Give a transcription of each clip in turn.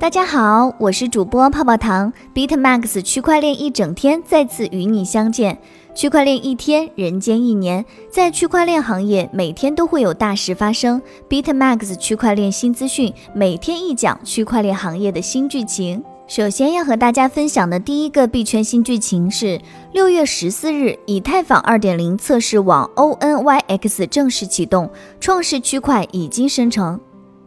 大家好，我是主播泡泡糖，BitMax 区块链一整天再次与你相见。区块链一天，人间一年，在区块链行业，每天都会有大事发生。BitMax 区块链新资讯，每天一讲区块链行业的新剧情。首先要和大家分享的第一个币圈新剧情是，六月十四日，以太坊二点零测试网 ONYX 正式启动，创世区块已经生成。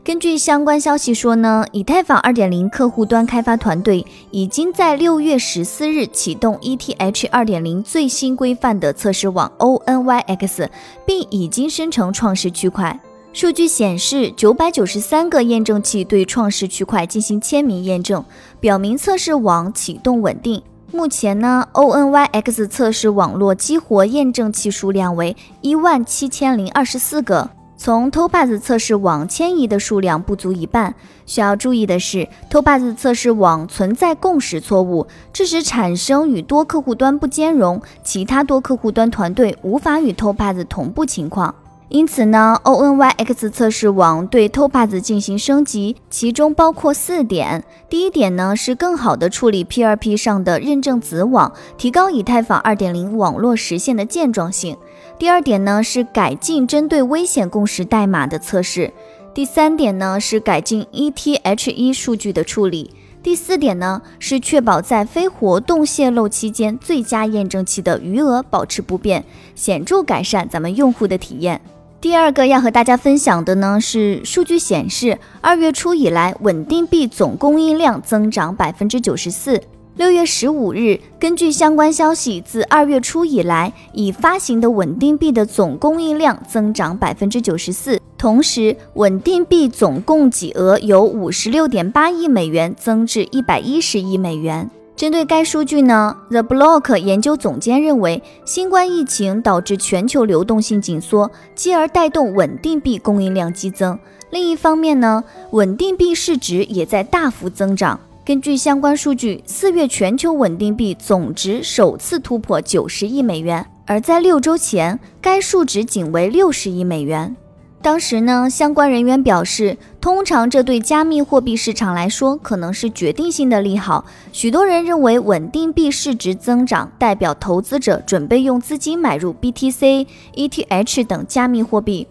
根据相关消息说呢，以太坊二点零客户端开发团队已经在六月十四日启动 ETH 二点零最新规范的测试网 ONYX，并已经生成创世区块。数据显示，九百九十三个验证器对创世区块进行签名验证，表明测试网启动稳定。目前呢，ONYX 测试网络激活验证器数量为一万七千零二十四个。从 Topaz 测试网迁移的数量不足一半。需要注意的是，Topaz 测试网存在共识错误，致使产生与多客户端不兼容，其他多客户端团队无法与 Topaz 同步情况。因此呢，ONYX 测试网对 Topaz 进行升级，其中包括四点。第一点呢是更好的处理 P2P 上的认证子网，提高以太坊2.0网络实现的健壮性。第二点呢是改进针对危险共识代码的测试。第三点呢是改进 ETH1 数据的处理。第四点呢是确保在非活动泄露期间，最佳验证器的余额保持不变，显著改善咱们用户的体验。第二个要和大家分享的呢是数据显示，二月初以来稳定币总供应量增长百分之九十四。六月十五日，根据相关消息，自二月初以来，已发行的稳定币的总供应量增长百分之九十四，同时稳定币总供给额由五十六点八亿美元增至一百一十亿美元。针对该数据呢，The Block 研究总监认为，新冠疫情导致全球流动性紧缩，继而带动稳定币供应量激增。另一方面呢，稳定币市值也在大幅增长。根据相关数据，四月全球稳定币总值首次突破九十亿美元，而在六周前，该数值仅为六十亿美元。当时呢，相关人员表示，通常这对加密货币市场来说可能是决定性的利好。许多人认为，稳定币市值增长代表投资者准备用资金买入 BTC、ETH 等加密货币。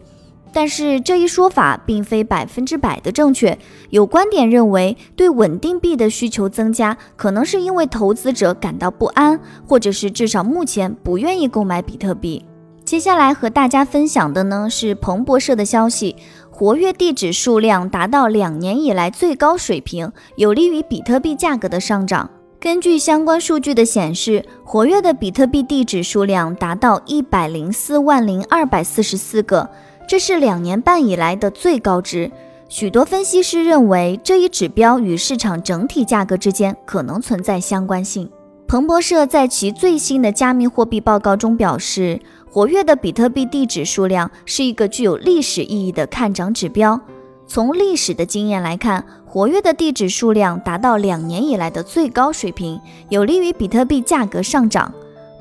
但是这一说法并非百分之百的正确。有观点认为，对稳定币的需求增加，可能是因为投资者感到不安，或者是至少目前不愿意购买比特币。接下来和大家分享的呢是彭博社的消息，活跃地址数量达到两年以来最高水平，有利于比特币价格的上涨。根据相关数据的显示，活跃的比特币地址数量达到一百零四万零二百四十四个，这是两年半以来的最高值。许多分析师认为，这一指标与市场整体价格之间可能存在相关性。彭博社在其最新的加密货币报告中表示，活跃的比特币地址数量是一个具有历史意义的看涨指标。从历史的经验来看，活跃的地址数量达到两年以来的最高水平，有利于比特币价格上涨。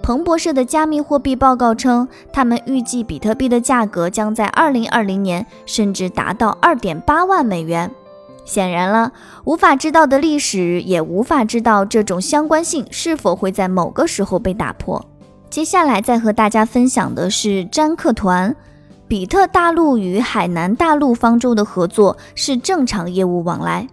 彭博社的加密货币报告称，他们预计比特币的价格将在2020年甚至达到2.8万美元。显然了，无法知道的历史，也无法知道这种相关性是否会在某个时候被打破。接下来再和大家分享的是詹克团，比特大陆与海南大陆方舟的合作是正常业务往来。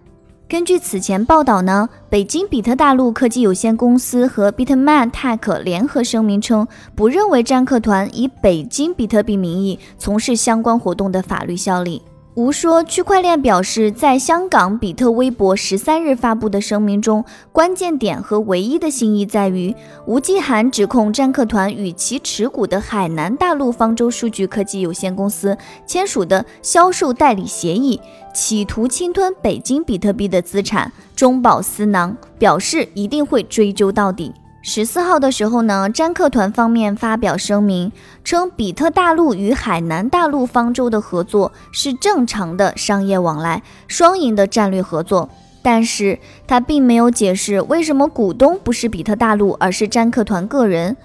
根据此前报道呢，北京比特大陆科技有限公司和 Bitman Tech 联合声明称，不认为占客团以北京比特币名义从事相关活动的法律效力。吴说区块链表示，在香港比特微博十三日发布的声明中，关键点和唯一的新意在于，吴继涵指控占客团与其持股的海南大陆方舟数据科技有限公司签署的销售代理协议，企图侵吞北京比特币的资产，中饱私囊，表示一定会追究到底。十四号的时候呢，詹克团方面发表声明称，比特大陆与海南大陆方舟的合作是正常的商业往来，双赢的战略合作。但是，他并没有解释为什么股东不是比特大陆，而是詹克团个人。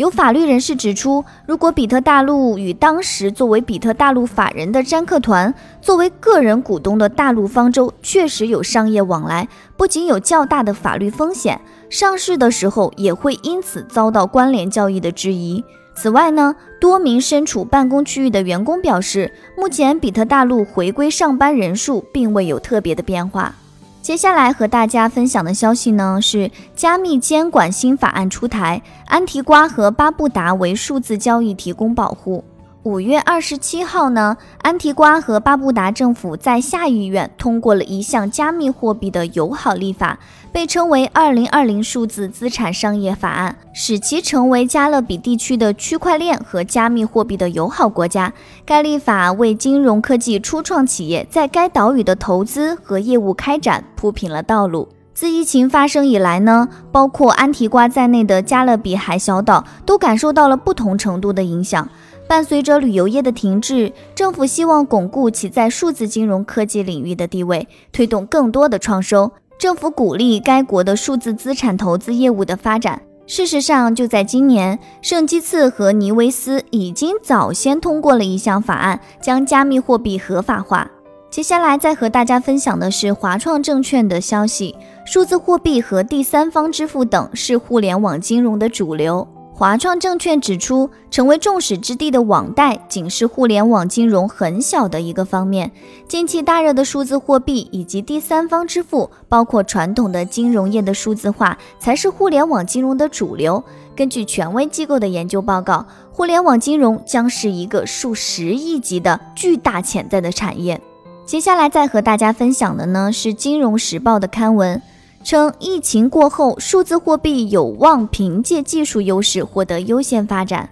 有法律人士指出，如果比特大陆与当时作为比特大陆法人的占客团作为个人股东的大陆方舟确实有商业往来，不仅有较大的法律风险，上市的时候也会因此遭到关联交易的质疑。此外呢，多名身处办公区域的员工表示，目前比特大陆回归上班人数并未有特别的变化。接下来和大家分享的消息呢，是加密监管新法案出台，安提瓜和巴布达为数字交易提供保护。五月二十七号呢，安提瓜和巴布达政府在下议院通过了一项加密货币的友好立法，被称为“二零二零数字资产商业法案”，使其成为加勒比地区的区块链和加密货币的友好国家。该立法为金融科技初创企业在该岛屿的投资和业务开展铺平了道路。自疫情发生以来呢，包括安提瓜在内的加勒比海小岛都感受到了不同程度的影响。伴随着旅游业的停滞，政府希望巩固其在数字金融科技领域的地位，推动更多的创收。政府鼓励该国的数字资产投资业务的发展。事实上，就在今年，圣基茨和尼维斯已经早先通过了一项法案，将加密货币合法化。接下来再和大家分享的是华创证券的消息：数字货币和第三方支付等是互联网金融的主流。华创证券指出，成为众矢之的的网贷仅是互联网金融很小的一个方面。近期大热的数字货币以及第三方支付，包括传统的金融业的数字化，才是互联网金融的主流。根据权威机构的研究报告，互联网金融将是一个数十亿级的巨大潜在的产业。接下来再和大家分享的呢，是《金融时报》的刊文。称疫情过后，数字货币有望凭借技术优势获得优先发展。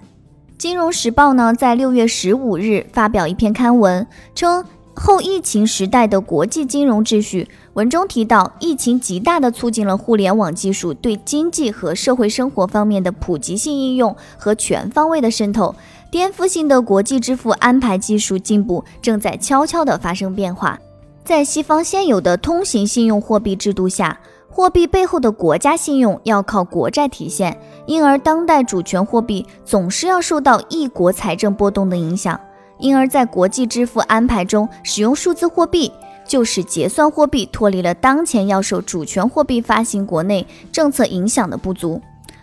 金融时报呢，在六月十五日发表一篇刊文，称后疫情时代的国际金融秩序。文中提到，疫情极大地促进了互联网技术对经济和社会生活方面的普及性应用和全方位的渗透，颠覆性的国际支付安排技术进步正在悄悄地发生变化。在西方现有的通行信用货币制度下。货币背后的国家信用要靠国债体现，因而当代主权货币总是要受到一国财政波动的影响。因而，在国际支付安排中使用数字货币，就使结算货币脱离了当前要受主权货币发行国内政策影响的不足。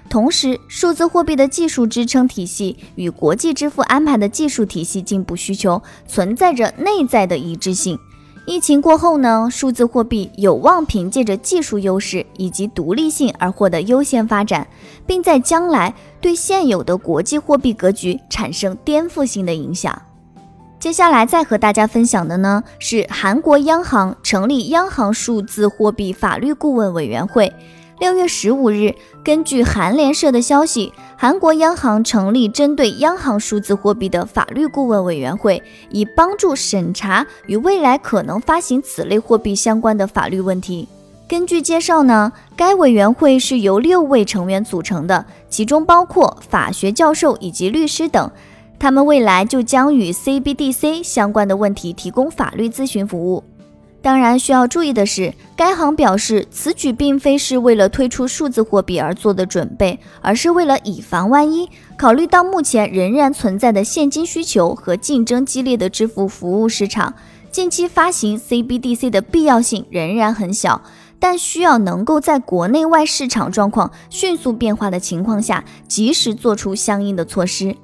同时，数字货币的技术支撑体系与国际支付安排的技术体系进步需求存在着内在的一致性。疫情过后呢，数字货币有望凭借着技术优势以及独立性而获得优先发展，并在将来对现有的国际货币格局产生颠覆性的影响。接下来再和大家分享的呢，是韩国央行成立央行数字货币法律顾问委员会。六月十五日，根据韩联社的消息，韩国央行成立针对央行数字货币的法律顾问委员会，以帮助审查与未来可能发行此类货币相关的法律问题。根据介绍呢，该委员会是由六位成员组成的，其中包括法学教授以及律师等，他们未来就将与 CBDC 相关的问题提供法律咨询服务。当然，需要注意的是，该行表示，此举并非是为了推出数字货币而做的准备，而是为了以防万一。考虑到目前仍然存在的现金需求和竞争激烈的支付服务市场，近期发行 CBDC 的必要性仍然很小，但需要能够在国内外市场状况迅速变化的情况下，及时做出相应的措施。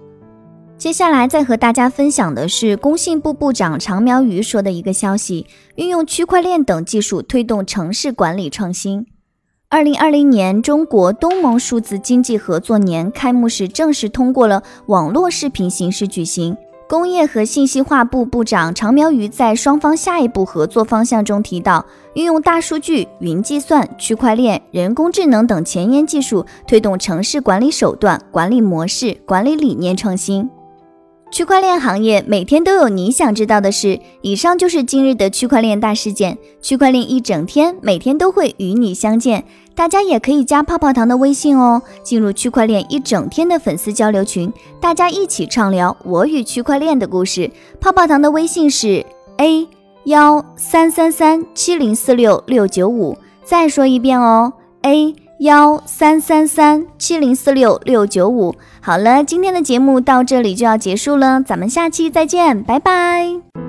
接下来再和大家分享的是工信部部长常苗瑜说的一个消息：运用区块链等技术推动城市管理创新。二零二零年中国东盟数字经济合作年开幕式正式通过了网络视频形式举行。工业和信息化部部长常苗瑜在双方下一步合作方向中提到，运用大数据、云计算、区块链、人工智能等前沿技术，推动城市管理手段、管理模式、管理理念创新。区块链行业每天都有你想知道的事。以上就是今日的区块链大事件。区块链一整天，每天都会与你相见。大家也可以加泡泡糖的微信哦，进入区块链一整天的粉丝交流群，大家一起畅聊我与区块链的故事。泡泡糖的微信是 a 幺三三三七零四六六九五，再说一遍哦，a 幺三三三七零四六六九五。好了，今天的节目到这里就要结束了，咱们下期再见，拜拜。